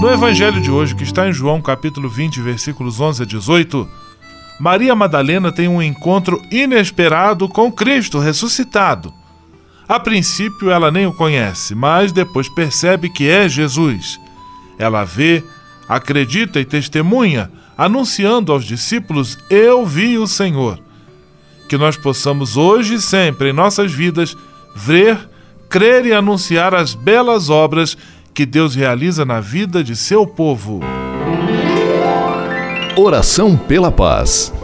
No evangelho de hoje, que está em João capítulo 20, versículos 11 a 18, Maria Madalena tem um encontro inesperado com Cristo ressuscitado. A princípio ela nem o conhece, mas depois percebe que é Jesus. Ela vê, acredita e testemunha, anunciando aos discípulos: Eu vi o Senhor. Que nós possamos hoje e sempre em nossas vidas ver, crer e anunciar as belas obras que Deus realiza na vida de seu povo. Oração pela paz.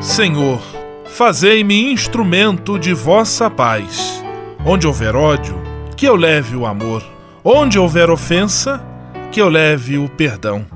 Senhor, fazei-me instrumento de vossa paz. Onde houver ódio, que eu leve o amor. Onde houver ofensa, que eu leve o perdão.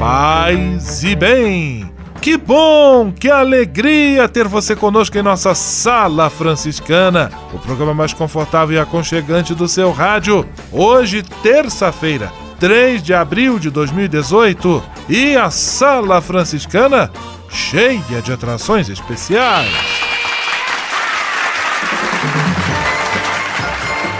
Paz e bem! Que bom, que alegria ter você conosco em nossa Sala Franciscana, o programa mais confortável e aconchegante do seu rádio. Hoje, terça-feira, 3 de abril de 2018, e a Sala Franciscana cheia de atrações especiais.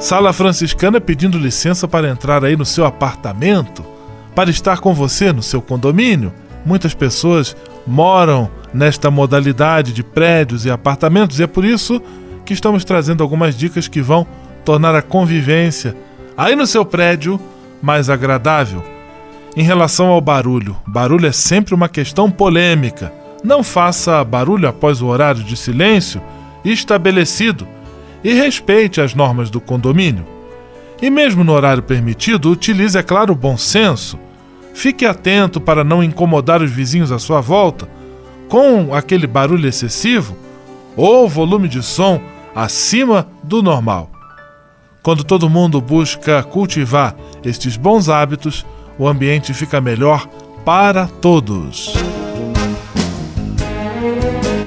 Sala Franciscana pedindo licença para entrar aí no seu apartamento, para estar com você no seu condomínio. Muitas pessoas moram nesta modalidade de prédios e apartamentos e é por isso que estamos trazendo algumas dicas que vão tornar a convivência aí no seu prédio mais agradável. Em relação ao barulho, barulho é sempre uma questão polêmica. Não faça barulho após o horário de silêncio estabelecido e respeite as normas do condomínio. E mesmo no horário permitido, utilize, é claro, o bom senso. Fique atento para não incomodar os vizinhos à sua volta com aquele barulho excessivo ou volume de som acima do normal. Quando todo mundo busca cultivar estes bons hábitos, o ambiente fica melhor para todos.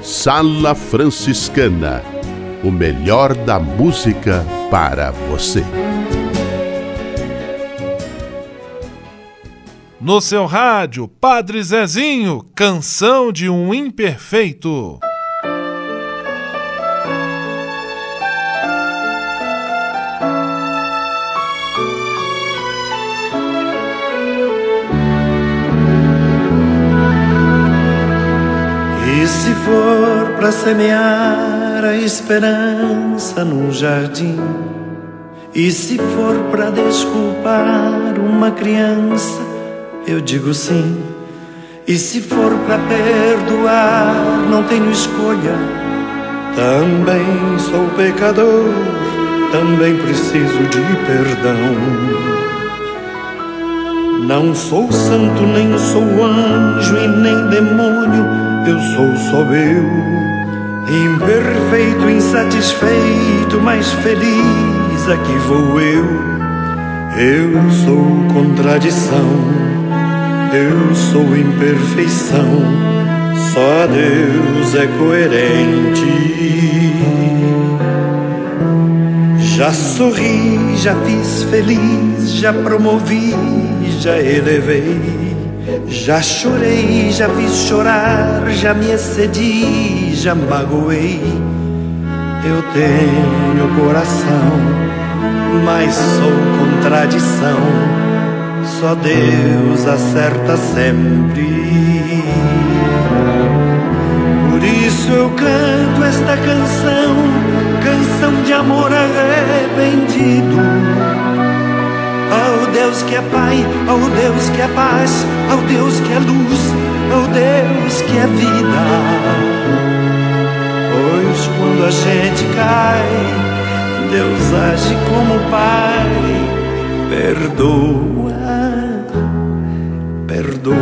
Sala Franciscana o melhor da música para você. No seu rádio, Padre Zezinho, canção de um imperfeito. E se for para semear a esperança num jardim, e se for para desculpar uma criança, eu digo sim. E se for para perdoar, não tenho escolha. Também sou pecador, também preciso de perdão. Não sou santo, nem sou anjo e nem demônio, eu sou só eu. Imperfeito, insatisfeito, mas feliz aqui vou eu. Eu sou contradição, eu sou imperfeição, só Deus é coerente. Já sorri, já fiz feliz, já promovi, já elevei. Já chorei, já fiz chorar, já me excedi, já magoei. Eu tenho coração, mas sou contradição. Só Deus acerta sempre. Por isso eu canto esta canção, canção de amor arrependido. Deus que é Pai, ao Deus que é paz, ao Deus que é luz, ao Deus que é vida. Pois quando a gente cai, Deus age como Pai, perdoa, perdoa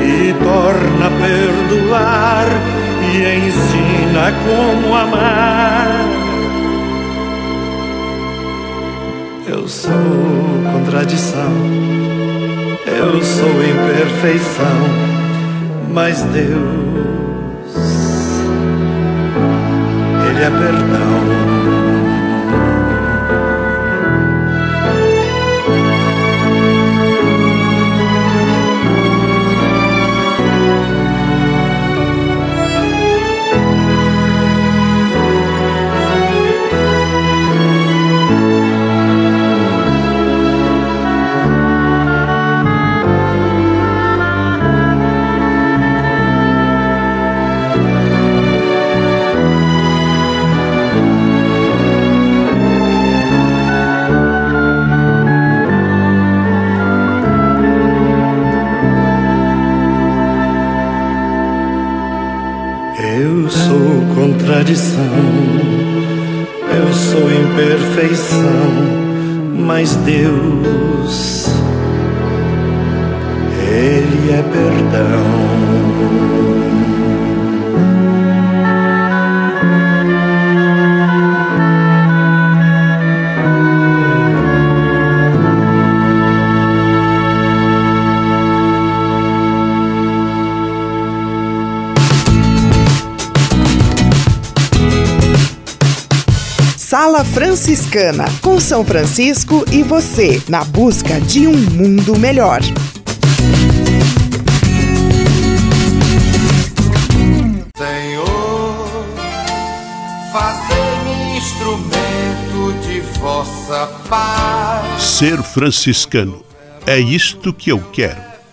e torna a perdoar e ensina como amar. Eu sou contradição, eu sou imperfeição, mas Deus, Ele é perdão. Tradição. Eu sou imperfeição, mas Deus, Ele é perdão. Sala Franciscana, com São Francisco e você, na busca de um mundo melhor. Senhor, fazei-me instrumento de vossa paz. Ser franciscano é isto que eu quero.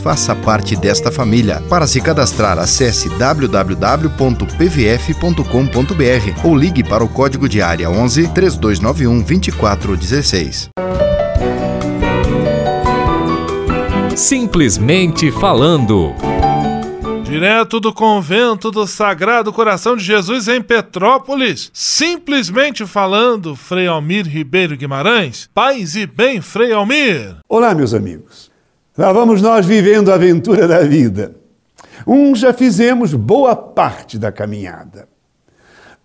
Faça parte desta família. Para se cadastrar, acesse www.pvf.com.br ou ligue para o código de área 11 3291 2416. Simplesmente falando. Direto do convento do Sagrado Coração de Jesus em Petrópolis, simplesmente falando, Frei Almir Ribeiro Guimarães. Paz e bem, Frei Almir. Olá, meus amigos. Lá vamos nós vivendo a aventura da vida. Uns já fizemos boa parte da caminhada.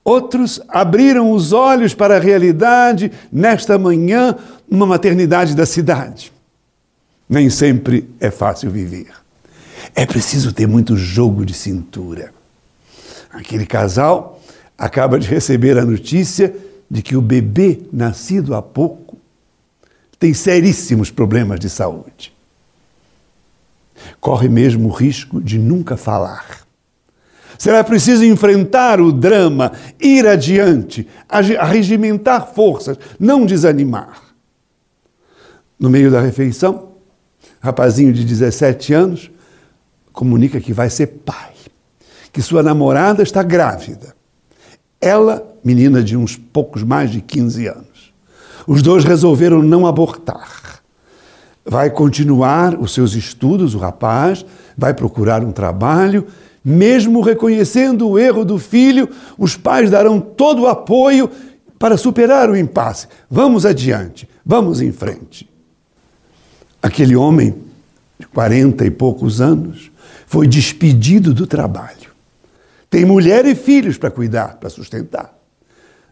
Outros abriram os olhos para a realidade nesta manhã numa maternidade da cidade. Nem sempre é fácil viver. É preciso ter muito jogo de cintura. Aquele casal acaba de receber a notícia de que o bebê nascido há pouco tem seríssimos problemas de saúde corre mesmo o risco de nunca falar. Será preciso enfrentar o drama, ir adiante, arregimentar forças, não desanimar. No meio da refeição, rapazinho de 17 anos comunica que vai ser pai, que sua namorada está grávida. Ela, menina de uns poucos mais de 15 anos. Os dois resolveram não abortar vai continuar os seus estudos, o rapaz, vai procurar um trabalho, mesmo reconhecendo o erro do filho, os pais darão todo o apoio para superar o impasse. Vamos adiante, vamos em frente. Aquele homem de 40 e poucos anos foi despedido do trabalho. Tem mulher e filhos para cuidar, para sustentar.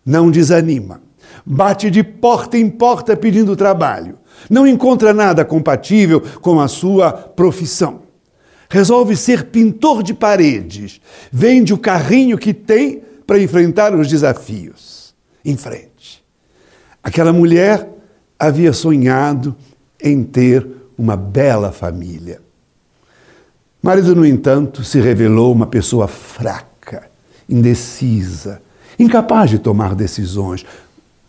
Não desanima. Bate de porta em porta pedindo trabalho não encontra nada compatível com a sua profissão. Resolve ser pintor de paredes. Vende o carrinho que tem para enfrentar os desafios. Em frente. Aquela mulher havia sonhado em ter uma bela família. Marido, no entanto, se revelou uma pessoa fraca, indecisa, incapaz de tomar decisões,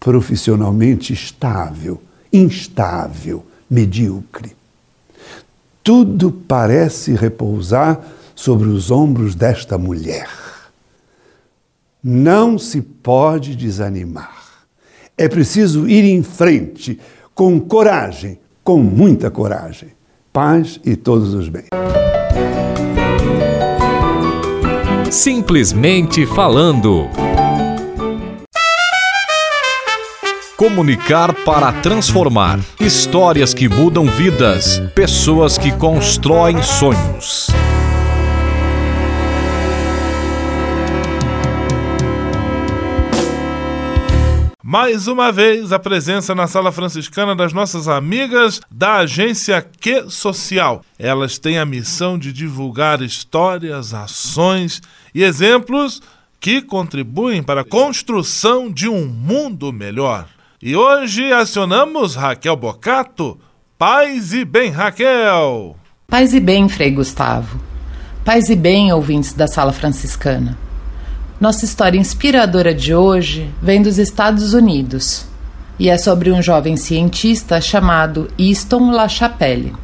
profissionalmente estável, instável, medíocre. Tudo parece repousar sobre os ombros desta mulher. Não se pode desanimar. É preciso ir em frente, com coragem, com muita coragem. Paz e todos os bens. Simplesmente falando. Comunicar para transformar. Histórias que mudam vidas. Pessoas que constroem sonhos. Mais uma vez, a presença na sala franciscana das nossas amigas da agência Que Social. Elas têm a missão de divulgar histórias, ações e exemplos que contribuem para a construção de um mundo melhor. E hoje acionamos Raquel Bocato. Paz e bem, Raquel! Paz e bem, Frei Gustavo. Paz e bem, ouvintes da Sala Franciscana. Nossa história inspiradora de hoje vem dos Estados Unidos e é sobre um jovem cientista chamado Easton LaChapelle.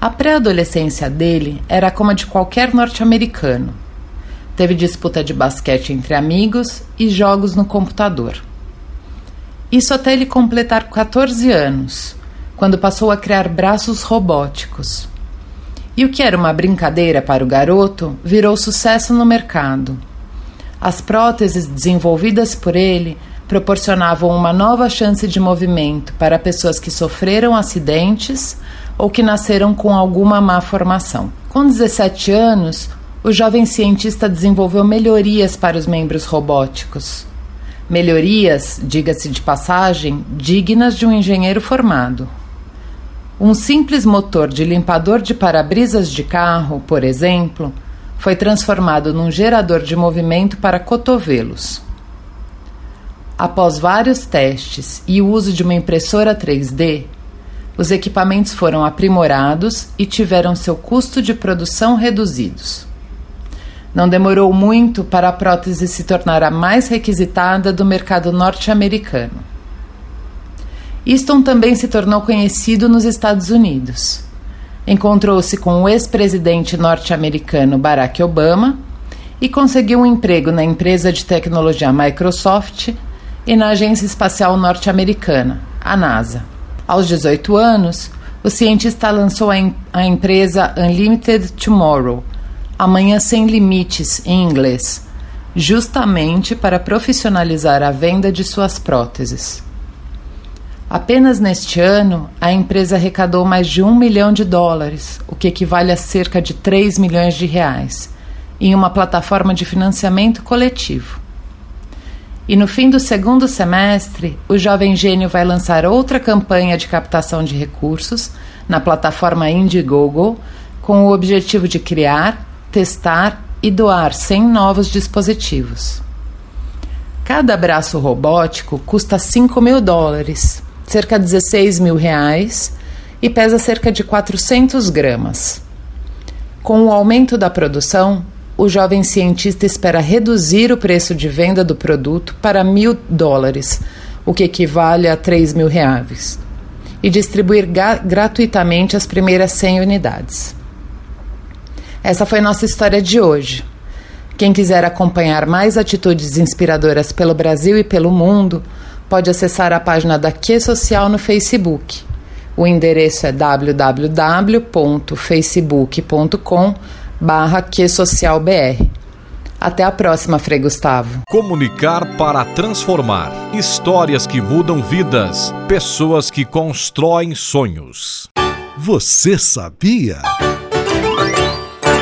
A pré-adolescência dele era como a de qualquer norte-americano. Teve disputa de basquete entre amigos e jogos no computador. Isso até ele completar 14 anos, quando passou a criar braços robóticos. E o que era uma brincadeira para o garoto virou sucesso no mercado as próteses desenvolvidas por ele proporcionavam uma nova chance de movimento para pessoas que sofreram acidentes ou que nasceram com alguma má formação. Com 17 anos, o jovem cientista desenvolveu melhorias para os membros robóticos. Melhorias, diga-se de passagem, dignas de um engenheiro formado. Um simples motor de limpador de para-brisas de carro, por exemplo, foi transformado num gerador de movimento para cotovelos. Após vários testes e o uso de uma impressora 3D, os equipamentos foram aprimorados e tiveram seu custo de produção reduzidos. Não demorou muito para a prótese se tornar a mais requisitada do mercado norte-americano. Easton também se tornou conhecido nos Estados Unidos encontrou-se com o ex-presidente norte-americano Barack Obama e conseguiu um emprego na empresa de tecnologia Microsoft e na Agência Espacial Norte-Americana, a NASA. Aos 18 anos, o cientista lançou a, em a empresa Unlimited Tomorrow, Amanhã Sem Limites, em inglês, justamente para profissionalizar a venda de suas próteses. Apenas neste ano, a empresa arrecadou mais de um milhão de dólares, o que equivale a cerca de 3 milhões de reais, em uma plataforma de financiamento coletivo. E no fim do segundo semestre, o jovem gênio vai lançar outra campanha de captação de recursos na plataforma Indiegogo, com o objetivo de criar, testar e doar 100 novos dispositivos. Cada braço robótico custa 5 mil dólares, cerca de 16 mil reais e pesa cerca de 400 gramas. Com o aumento da produção, o jovem cientista espera reduzir o preço de venda do produto para mil dólares, o que equivale a 3 mil reais, e distribuir gratuitamente as primeiras 100 unidades. Essa foi nossa história de hoje. Quem quiser acompanhar mais atitudes inspiradoras pelo Brasil e pelo mundo, pode acessar a página da Que Social no Facebook. O endereço é www.facebook.com barra QSocialBR. Até a próxima, Frei Gustavo. Comunicar para transformar. Histórias que mudam vidas. Pessoas que constroem sonhos. Você sabia?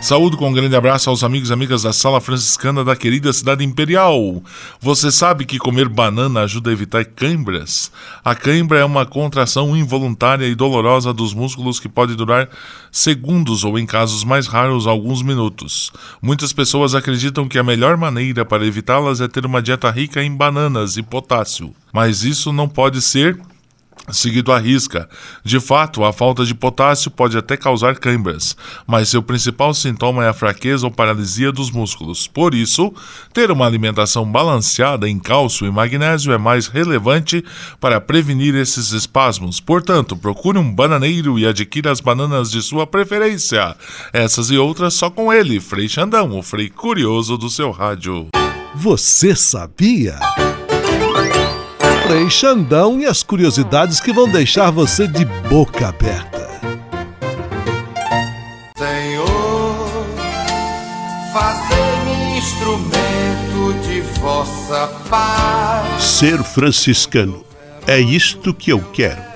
Saúdo com um grande abraço aos amigos e amigas da Sala Franciscana da querida cidade imperial. Você sabe que comer banana ajuda a evitar câimbras? A cãibra é uma contração involuntária e dolorosa dos músculos que pode durar segundos ou, em casos mais raros, alguns minutos. Muitas pessoas acreditam que a melhor maneira para evitá-las é ter uma dieta rica em bananas e potássio. Mas isso não pode ser seguido à risca. De fato, a falta de potássio pode até causar câimbras, mas seu principal sintoma é a fraqueza ou paralisia dos músculos. Por isso, ter uma alimentação balanceada em cálcio e magnésio é mais relevante para prevenir esses espasmos. Portanto, procure um bananeiro e adquira as bananas de sua preferência. Essas e outras só com ele, Frei Xandão, o Frei Curioso do seu rádio. Você sabia? Frei Xandão e as curiosidades que vão deixar você de boca aberta. Senhor, fazer-me instrumento de vossa paz. Ser franciscano. É isto que eu quero.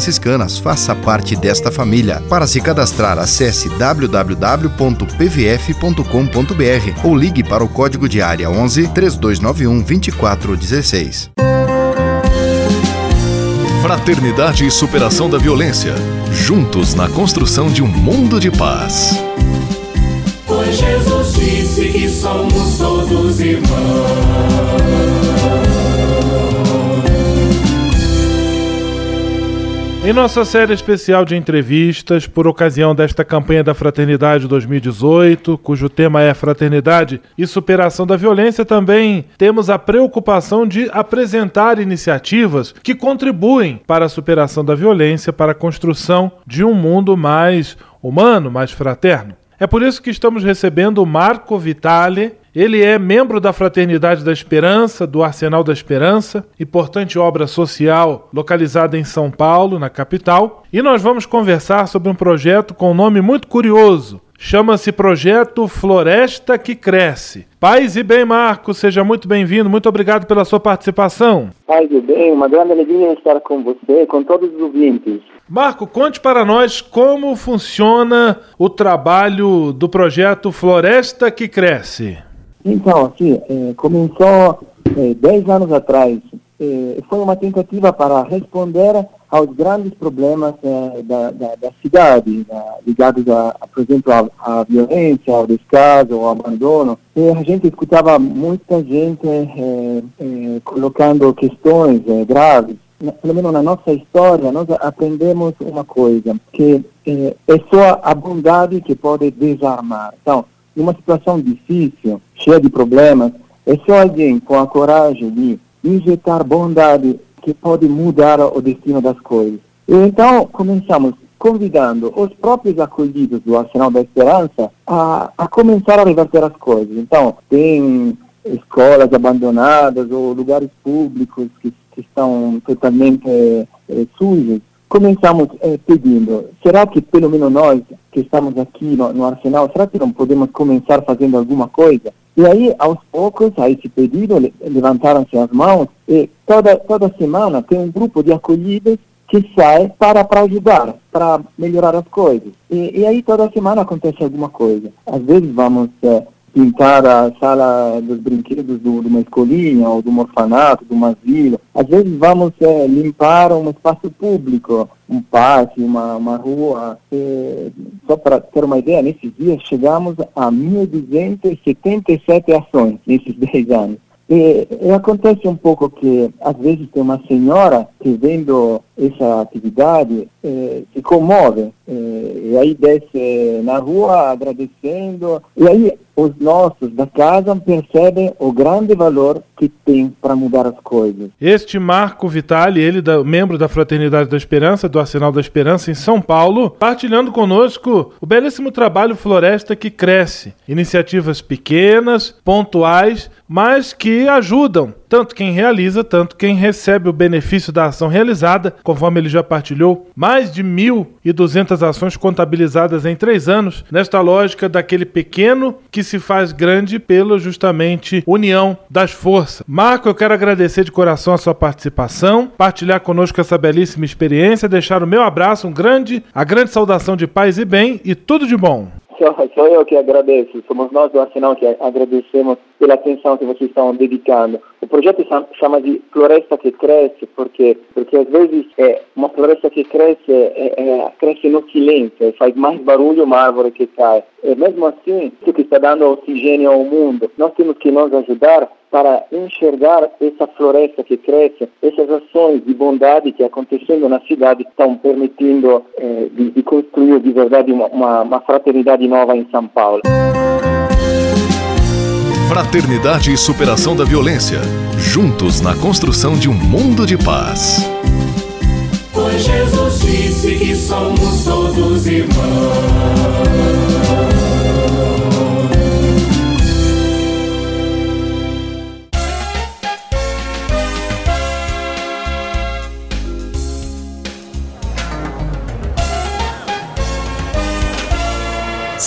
franciscanas. Faça parte desta família. Para se cadastrar, acesse www.pvf.com.br ou ligue para o código de área 11 3291 2416. Fraternidade e superação da violência. Juntos na construção de um mundo de paz. Pois Jesus disse que somos todos irmãos. Em nossa série especial de entrevistas, por ocasião desta campanha da Fraternidade 2018, cujo tema é Fraternidade e Superação da Violência, também temos a preocupação de apresentar iniciativas que contribuem para a superação da violência, para a construção de um mundo mais humano, mais fraterno. É por isso que estamos recebendo Marco Vitale, ele é membro da Fraternidade da Esperança, do Arsenal da Esperança, importante obra social localizada em São Paulo, na capital. E nós vamos conversar sobre um projeto com um nome muito curioso. Chama-se Projeto Floresta que Cresce. Paz e bem, Marco, seja muito bem-vindo. Muito obrigado pela sua participação. Paz e bem, uma grande alegria estar com você, com todos os ouvintes. Marco, conte para nós como funciona o trabalho do projeto Floresta que Cresce. Então, assim, é, começou é, dez anos atrás. É, foi uma tentativa para responder aos grandes problemas é, da, da, da, cidade, da, ligados, a, a, por exemplo, à, violência, ao descaso, ao abandono. E a gente escutava muita gente é, é, colocando questões graves pelo menos na nossa história, nós aprendemos uma coisa, que é, é só a bondade que pode desarmar. Então, numa situação difícil, cheia de problemas, é só alguém com a coragem de injetar bondade que pode mudar o destino das coisas. E então começamos convidando os próprios acolhidos do Arsenal da Esperança a, a começar a reverter as coisas. Então, tem escolas abandonadas ou lugares públicos que, que estão totalmente é, sujos começamos eh, pedindo, será que pelo menos nós que estamos aqui no, no, Arsenal, será que não podemos começar fazendo alguma coisa? E aí, aos poucos, a esse pedido, levantaram-se as mãos e toda, toda semana tem um grupo de acolhidos que sai para, para ajudar, para melhorar as coisas. E, e aí toda semana acontece alguma coisa. Às vezes vamos eh, pintar a sala dos brinquedos do, de uma escolinha ou de um orfanato, de uma vila. Às vezes vamos é, limpar um espaço público, um pátio, uma, uma rua. É, só para ter uma ideia, nesses dias chegamos a 1.277 ações nesses 10 anos. E, e, acontece um pouco que, às vezes, tem uma senhora que vendo essa atividade eh, se comove eh, e aí desce na rua agradecendo e aí os nossos da casa percebem o grande valor que tem para mudar as coisas. Este Marco Vitali, ele da, membro da Fraternidade da Esperança, do Arsenal da Esperança em São Paulo, partilhando conosco o belíssimo trabalho Floresta que cresce. Iniciativas pequenas, pontuais, mas que ajudam tanto quem realiza, tanto quem recebe o benefício da ação realizada, conforme ele já partilhou, mais de 1.200 ações contabilizadas em três anos, nesta lógica daquele pequeno que se faz grande pela justamente união das forças. Marco, eu quero agradecer de coração a sua participação, partilhar conosco essa belíssima experiência, deixar o meu abraço, um grande, a grande saudação de paz e bem e tudo de bom. Só eu que agradeço, somos nós do Arsenal que agradecemos pela atenção que vocês estão dedicando. O projeto chama de Floresta que Cresce, porque, porque às vezes é, uma floresta que cresce, é, é, cresce no silêncio, faz mais barulho uma árvore que cai. E mesmo assim, isso que está dando oxigênio ao mundo, nós temos que nos ajudar para enxergar essa floresta que cresce, essas ações de bondade que acontecendo na cidade estão permitindo eh, de, de, construir de verdade uma, uma, uma fraternidade nova em São Paulo. Fraternidade e superação da violência. Juntos na construção de um mundo de paz. Pois Jesus disse que somos todos irmãos.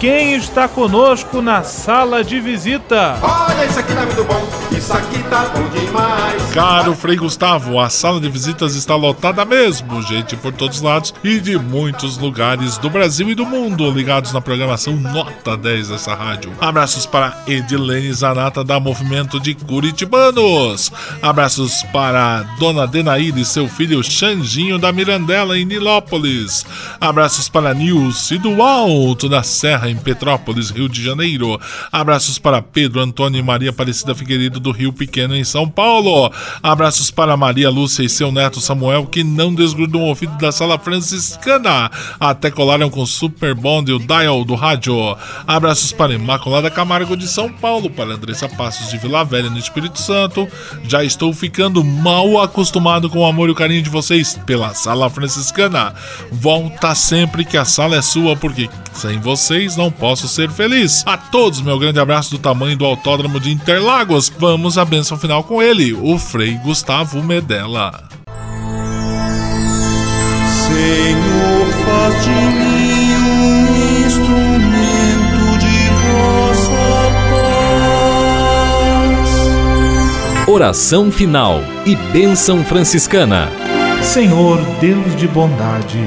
quem está conosco na sala de visita? Olha, isso aqui tá muito bom, isso aqui tá bom demais. Caro Frei Gustavo, a sala de visitas está lotada mesmo, gente por todos os lados e de muitos lugares do Brasil e do mundo ligados na programação Nota 10 dessa rádio. Abraços para Edilene Zanata da Movimento de Curitibanos. Abraços para Dona Denaíra e seu filho Xanjinho da Mirandela em Nilópolis. Abraços para Nilce do Alto da Serra em Petrópolis, Rio de Janeiro. Abraços para Pedro Antônio e Maria Aparecida Figueiredo do Rio Pequeno, em São Paulo. Abraços para Maria Lúcia e seu neto Samuel, que não desgrudam o ouvido da sala franciscana. Até colaram com Super Bond e o Dial do rádio. Abraços para Imaculada Camargo de São Paulo, para Andressa Passos de Vila Velha, no Espírito Santo. Já estou ficando mal acostumado com o amor e o carinho de vocês pela sala franciscana. Volta sempre que a sala é sua, porque sem vocês não posso ser feliz. A todos, meu grande abraço do tamanho do Autódromo de Interlagos. Vamos à benção final com ele, o Frei Gustavo Medella. Senhor, faz de mim um instrumento de vossa paz. Oração final e bênção franciscana. Senhor, Deus de bondade,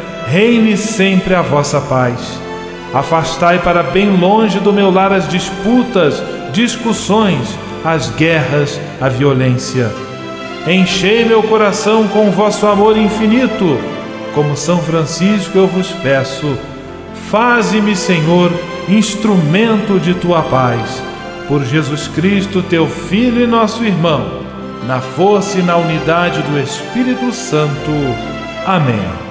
reine sempre a vossa paz. Afastai para bem longe do meu lar as disputas, discussões, as guerras, a violência. Enchei meu coração com vosso amor infinito. Como São Francisco eu vos peço, faze-me, Senhor, instrumento de tua paz. Por Jesus Cristo, teu Filho e nosso irmão, na força e na unidade do Espírito Santo. Amém.